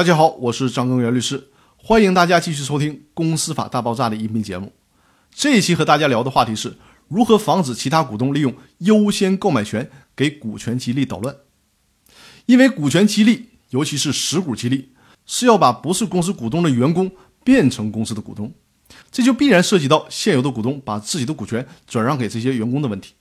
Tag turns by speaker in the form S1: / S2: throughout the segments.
S1: 大家好，我是张根源律师，欢迎大家继续收听《公司法大爆炸》的音频节目。这一期和大家聊的话题是如何防止其他股东利用优先购买权给股权激励捣乱。因为股权激励，尤其是实股激励，是要把不是公司股东的员工变成公司的股东，这就必然涉及到现有的股东把自己的股权转让给这些员工的问题。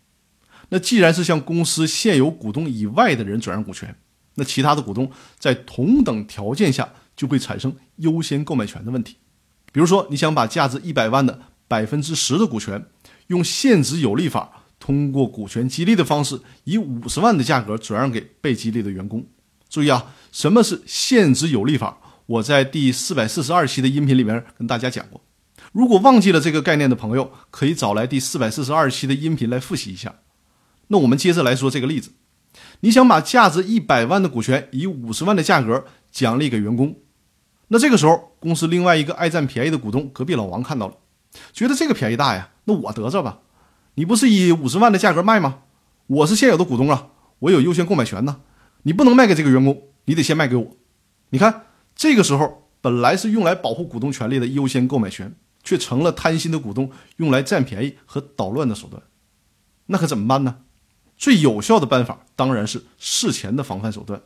S1: 那既然是向公司现有股东以外的人转让股权，那其他的股东在同等条件下就会产生优先购买权的问题。比如说，你想把价值一百万的百分之十的股权，用现值有利法通过股权激励的方式，以五十万的价格转让给被激励的员工。注意啊，什么是现值有利法？我在第四百四十二期的音频里面跟大家讲过。如果忘记了这个概念的朋友，可以找来第四百四十二期的音频来复习一下。那我们接着来说这个例子。你想把价值一百万的股权以五十万的价格奖励给员工，那这个时候公司另外一个爱占便宜的股东隔壁老王看到了，觉得这个便宜大呀，那我得着吧。你不是以五十万的价格卖吗？我是现有的股东啊，我有优先购买权呢。你不能卖给这个员工，你得先卖给我。你看，这个时候本来是用来保护股东权利的优先购买权，却成了贪心的股东用来占便宜和捣乱的手段。那可怎么办呢？最有效的办法当然是事前的防范手段，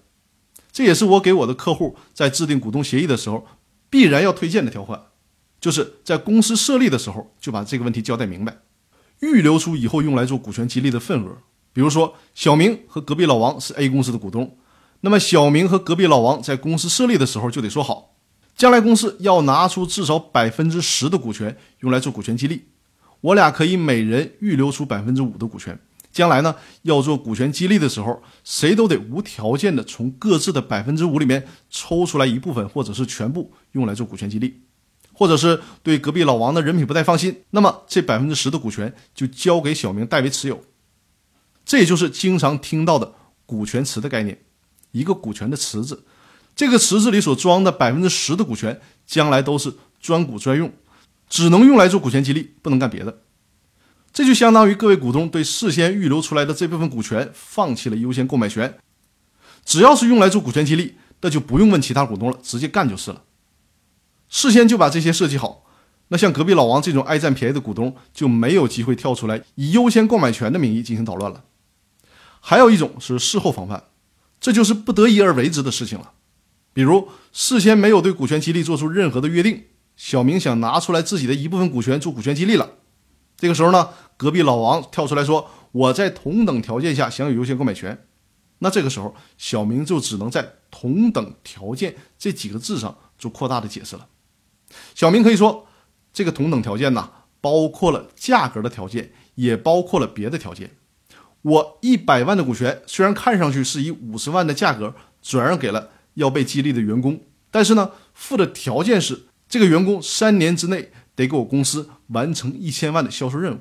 S1: 这也是我给我的客户在制定股东协议的时候必然要推荐的条款，就是在公司设立的时候就把这个问题交代明白，预留出以后用来做股权激励的份额。比如说，小明和隔壁老王是 A 公司的股东，那么小明和隔壁老王在公司设立的时候就得说好，将来公司要拿出至少百分之十的股权用来做股权激励，我俩可以每人预留出百分之五的股权。将来呢，要做股权激励的时候，谁都得无条件的从各自的百分之五里面抽出来一部分，或者是全部用来做股权激励，或者是对隔壁老王的人品不太放心，那么这百分之十的股权就交给小明代为持有。这也就是经常听到的股权池的概念，一个股权的池子，这个池子里所装的百分之十的股权，将来都是专股专用，只能用来做股权激励，不能干别的。这就相当于各位股东对事先预留出来的这部分股权放弃了优先购买权，只要是用来做股权激励，那就不用问其他股东了，直接干就是了。事先就把这些设计好，那像隔壁老王这种爱占便宜的股东就没有机会跳出来以优先购买权的名义进行捣乱了。还有一种是事后防范，这就是不得已而为之的事情了。比如事先没有对股权激励做出任何的约定，小明想拿出来自己的一部分股权做股权激励了。这个时候呢，隔壁老王跳出来说：“我在同等条件下享有优先购买权。”那这个时候，小明就只能在“同等条件”这几个字上做扩大的解释了。小明可以说：“这个同等条件呢，包括了价格的条件，也包括了别的条件。我一百万的股权虽然看上去是以五十万的价格转让给了要被激励的员工，但是呢，附的条件是这个员工三年之内。”得给我公司完成一千万的销售任务，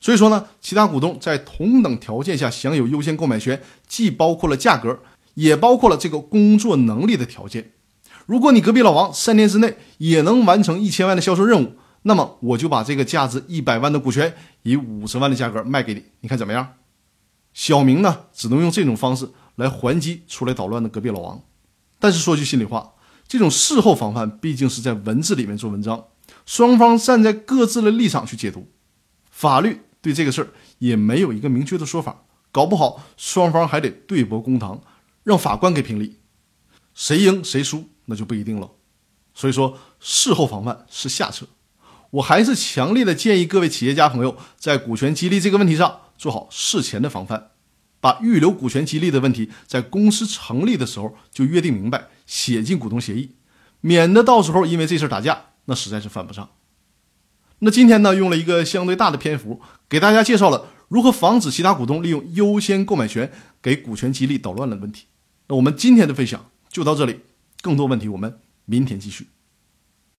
S1: 所以说呢，其他股东在同等条件下享有优先购买权，既包括了价格，也包括了这个工作能力的条件。如果你隔壁老王三年之内也能完成一千万的销售任务，那么我就把这个价值一百万的股权以五十万的价格卖给你，你看怎么样？小明呢，只能用这种方式来还击出来捣乱的隔壁老王。但是说句心里话，这种事后防范毕竟是在文字里面做文章。双方站在各自的立场去解读，法律对这个事儿也没有一个明确的说法，搞不好双方还得对簿公堂，让法官给评理，谁赢谁输那就不一定了。所以说，事后防范是下策。我还是强烈的建议各位企业家朋友在股权激励这个问题上做好事前的防范，把预留股权激励的问题在公司成立的时候就约定明白，写进股东协议，免得到时候因为这事打架。那实在是犯不上。那今天呢，用了一个相对大的篇幅，给大家介绍了如何防止其他股东利用优先购买权给股权激励捣乱的问题。那我们今天的分享就到这里，更多问题我们明天继续。